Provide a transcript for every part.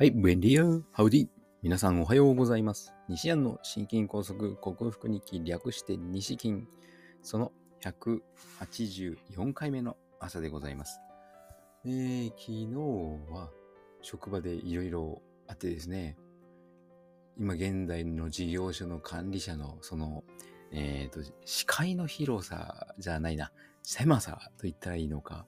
はい、ブエンディア、ハウディ。皆さんおはようございます。西安の心筋梗塞克服日記略して西筋、その184回目の朝でございます。えー、昨日は職場でいろいろあってですね、今現在の事業所の管理者のその、えーと、視界の広さじゃないな、狭さと言ったらいいのか、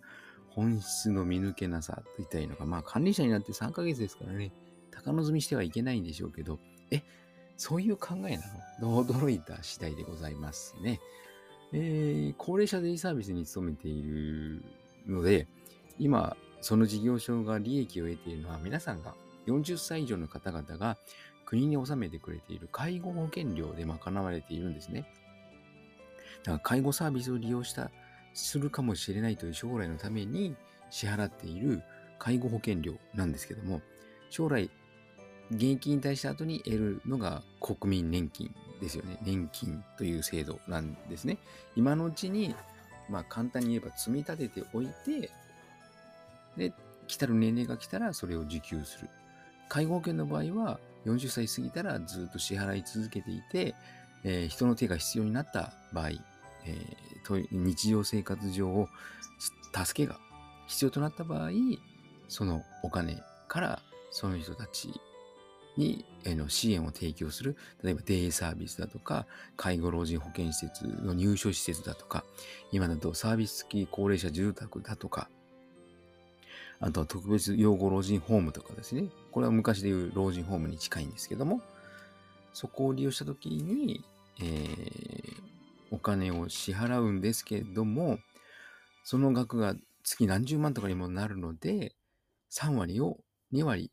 本質の見抜けなさと言ったらいいのか。まあ管理者になって3ヶ月ですからね、高望みしてはいけないんでしょうけど、え、そういう考えなの？驚いた次第でございますね。えー、高齢者デイサービスに勤めているので、今、その事業所が利益を得ているのは皆さんが40歳以上の方々が国に納めてくれている介護保険料で賄われているんですね。だから介護サービスを利用したするかもしれないという将来のために支払っている介護保険料なんですけども、将来、現役引退した後に得るのが国民年金ですよね。年金という制度なんですね。今のうちに、まあ簡単に言えば積み立てておいて、で、来たる年齢が来たらそれを受給する。介護保険の場合は40歳過ぎたらずっと支払い続けていて、えー、人の手が必要になった場合、えー、と日常生活上を助けが必要となった場合、そのお金からその人たちに、えの支援を提供する、例えばデイサービスだとか、介護老人保健施設の入所施設だとか、今だとサービス付き高齢者住宅だとか、あとは特別養護老人ホームとかですね。これは昔でいう老人ホームに近いんですけども、そこを利用したときに、えー、お金を支払うんですけれども、その額が月何十万とかにもなるので、3割を、2割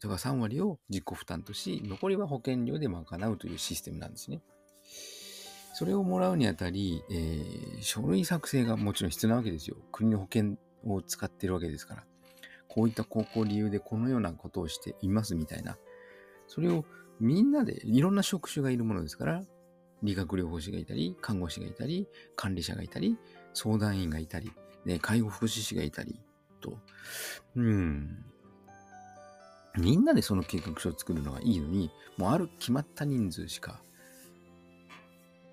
とか3割を自己負担とし、残りは保険料で賄うというシステムなんですね。それをもらうにあたり、えー、書類作成がもちろん必要なわけですよ。国の保険を使ってるわけですから。こういった高校理由でこのようなことをしていますみたいな。それをみんなで、いろんな職種がいるものですから、理学療法士がいたり、看護師がいたり、管理者がいたり、相談員がいたり、ね、介護福祉士がいたり、と。うん。みんなでその計画書を作るのがいいのに、もうある決まった人数しか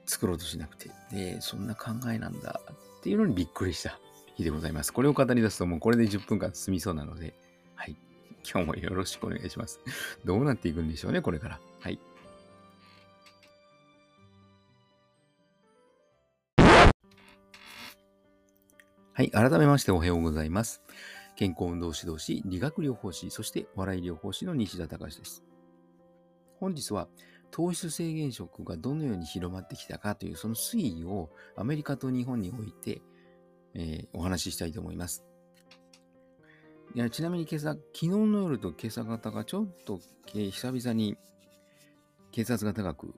作ろうとしなくて、で、そんな考えなんだっていうのにびっくりした日でございます。これを語り出すともうこれで10分間進みそうなので、はい。今日もよろしくお願いします。どうなっていくんでしょうね、これから。はい。はい。改めましておはようございます。健康運動指導士、理学療法士、そして笑い療法士の西田隆です。本日は糖質制限食がどのように広まってきたかというその推移をアメリカと日本において、えー、お話ししたいと思います。いやちなみに今朝、昨日の夜と今朝方がちょっと、久々に血圧が高く、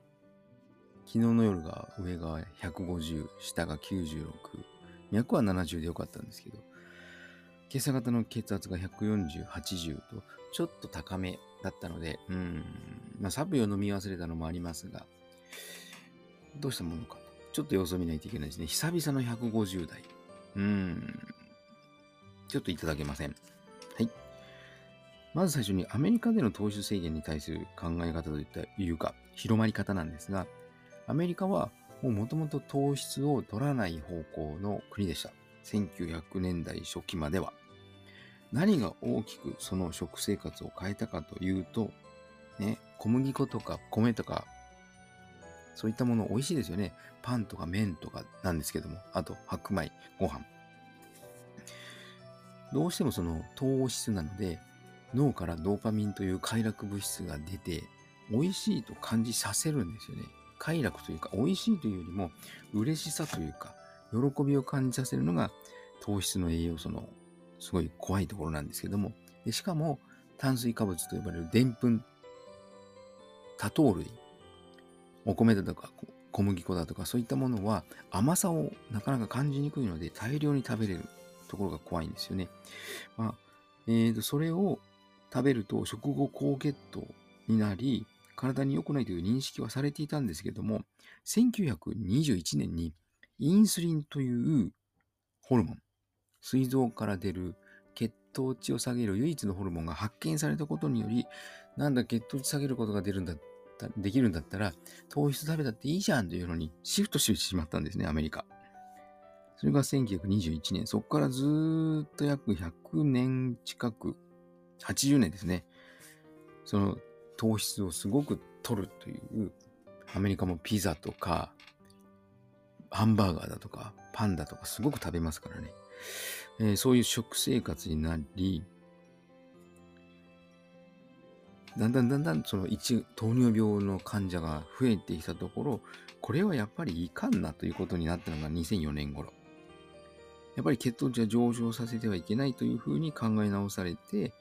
昨日の夜が上が150、下が96、脈は70でよかったんですけど、今朝型の血圧が140、80と、ちょっと高めだったので、うん、まあ、サプリを飲み忘れたのもありますが、どうしたものか。ちょっと様子を見ないといけないですね。久々の150代。うん、ちょっといただけません。はい。まず最初にアメリカでの糖質制限に対する考え方といったいうか、広まり方なんですが、アメリカはもともと糖質を取らない方向の国でした。1900年代初期までは。何が大きくその食生活を変えたかというと、ね、小麦粉とか米とか、そういったもの美味しいですよね。パンとか麺とかなんですけども、あと白米、ご飯。どうしてもその糖質なので、脳からドーパミンという快楽物質が出て、美味しいと感じさせるんですよね。快楽というか、美味しいというよりも、嬉しさというか、喜びを感じさせるのが糖質の栄養素のすごい怖いところなんですけども、でしかも炭水化物と呼ばれるでんぷん、多糖類、お米だとか小麦粉だとかそういったものは甘さをなかなか感じにくいので大量に食べれるところが怖いんですよね。まあ、えーと、それを食べると食後高血糖になり、体に良くないという認識はされていたんですけども、1921年にインスリンというホルモン、膵臓から出る血糖値を下げる唯一のホルモンが発見されたことにより、なんだ血糖値下げることが出るんだできるんだったら、糖質食べたっていいじゃんというのにシフトしてしまったんですね、アメリカ。それが1921年。そこからずっと約100年近く、80年ですね。その糖質をすごく取るという、アメリカもピザとか、ハンバーガーだとか、パンだとかすごく食べますからね。えー、そういう食生活になり、だんだんだんだんその一糖尿病の患者が増えてきたところ、これはやっぱりいかんなということになったのが2004年頃。やっぱり血糖値は上昇させてはいけないというふうに考え直されて、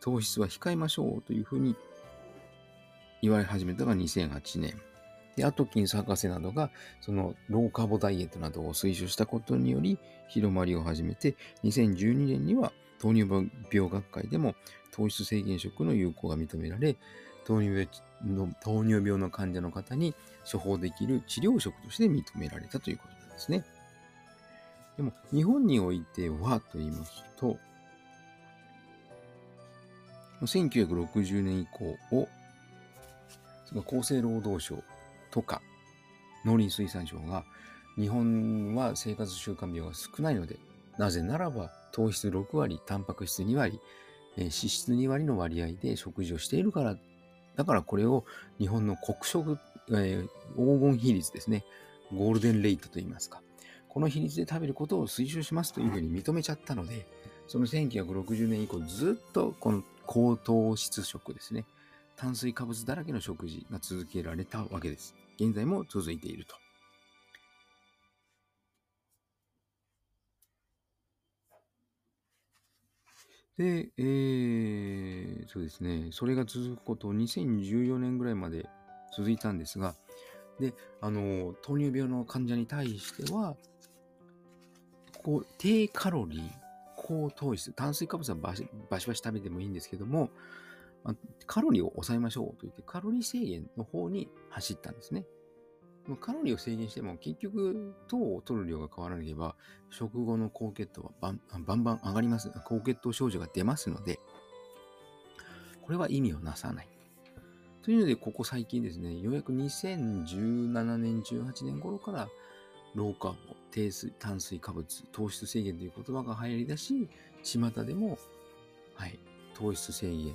糖質は控えましょうというふうに言われ始めたのが2008年。で、アトキンス博士などが、そのローカーボダイエットなどを推奨したことにより、広まりを始めて、2012年には糖尿病学会でも糖質制限食の有効が認められ、糖尿病の糖尿病の患者の方に処方できる治療食として認められたということなんですね。でも、日本においてはと言いますと、1960年以降を、厚生労働省とか農林水産省が、日本は生活習慣病が少ないので、なぜならば糖質6割、タンパク質2割、え脂質2割の割合で食事をしているから、だからこれを日本の国食、えー、黄金比率ですね、ゴールデンレイトと言いますか、この比率で食べることを推奨しますというふうに認めちゃったので、その1960年以降ずっとこの高糖質食ですね、炭水化物だらけの食事が続けられたわけです。現在も続いていると。で、えー、そうですね、それが続くこと2014年ぐらいまで続いたんですが、で、あの、糖尿病の患者に対しては、こう低カロリー、高糖質、炭水化物はバシバシ食べてもいいんですけども、まあ、カロリーを抑えましょうと言って、カロリー制限の方に走ったんですね。カロリーを制限しても結局糖を取る量が変わらなければ食後の高血糖はバンバンバン上がります。高血糖症状が出ますので、これは意味をなさない。というので、ここ最近ですね、ようやく2017年、18年頃から老化低水、炭水化物、糖質制限という言葉が流行りだし、巷でも、はい、糖質制限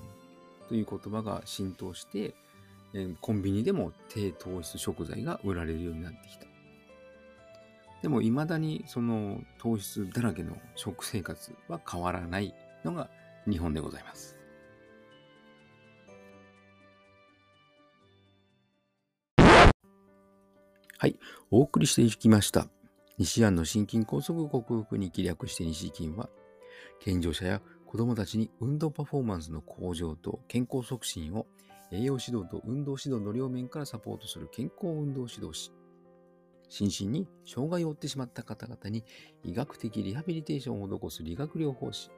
という言葉が浸透して、コンビニでも低糖質食材が売られるようになってきた。でも未だにその糖質だらけの食生活は変わらないのが日本でございます。はい、お送りしていきました。西安の心筋梗塞克服に気略して西筋は、健常者や子供たちに運動パフォーマンスの向上と健康促進を栄養指導と運動指導の両面からサポートする健康運動指導士。心身に障害を負ってしまった方々に医学的リハビリテーションを施す理学療法士。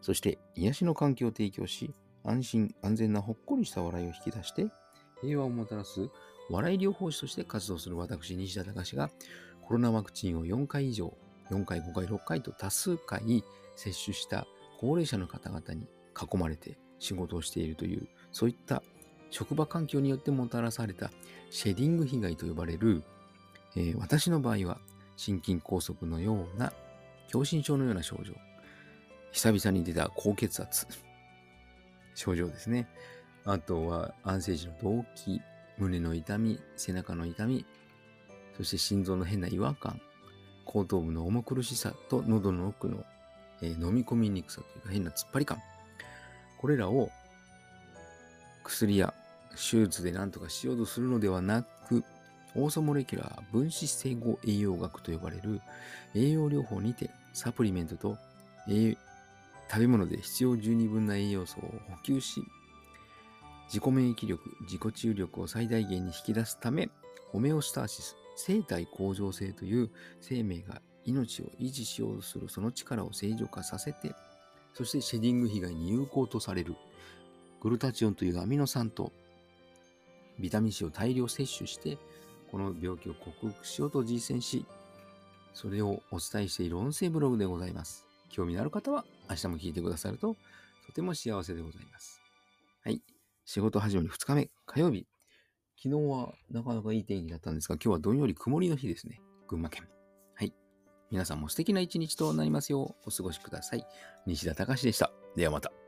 そして癒しの環境を提供し、安心安全なほっこりした笑いを引き出して、平和をもたらす笑い療法士として活動する私、西田隆が、コロナワクチンを4回以上、4回、5回、6回と多数回接種した高齢者の方々に囲まれて仕事をしているというそういった職場環境によってもたらされたシェディング被害と呼ばれる、えー、私の場合は心筋梗塞のような狭心症のような症状、久々に出た高血圧、症状ですね。あとは安静時の動悸、胸の痛み、背中の痛み、そして心臓の変な違和感、後頭部の重苦しさと喉の奥の、えー、飲み込みにくさというか変な突っ張り感。これらを薬や手術で何とかしようとするのではなく、オーソモレキュラー分子整合栄養学と呼ばれる栄養療法にてサプリメントと食べ物で必要十二分な栄養素を補給し、自己免疫力、自己治癒力を最大限に引き出すため、ホメオスターシス、生体向上性という生命が命を維持しようとするその力を正常化させて、そしてシェディング被害に有効とされる、グルタチオンというアミノ酸とビタミン C を大量摂取して、この病気を克服しようと実践し、それをお伝えしている音声ブログでございます。興味のある方は明日も聞いてくださるととても幸せでございます。はい。仕事始まり2日目、火曜日。昨日はなかなかいい天気だったんですが、今日はどんより曇りの日ですね。群馬県。皆さんも素敵な一日となりますようお過ごしください。西田隆でした。ではまた。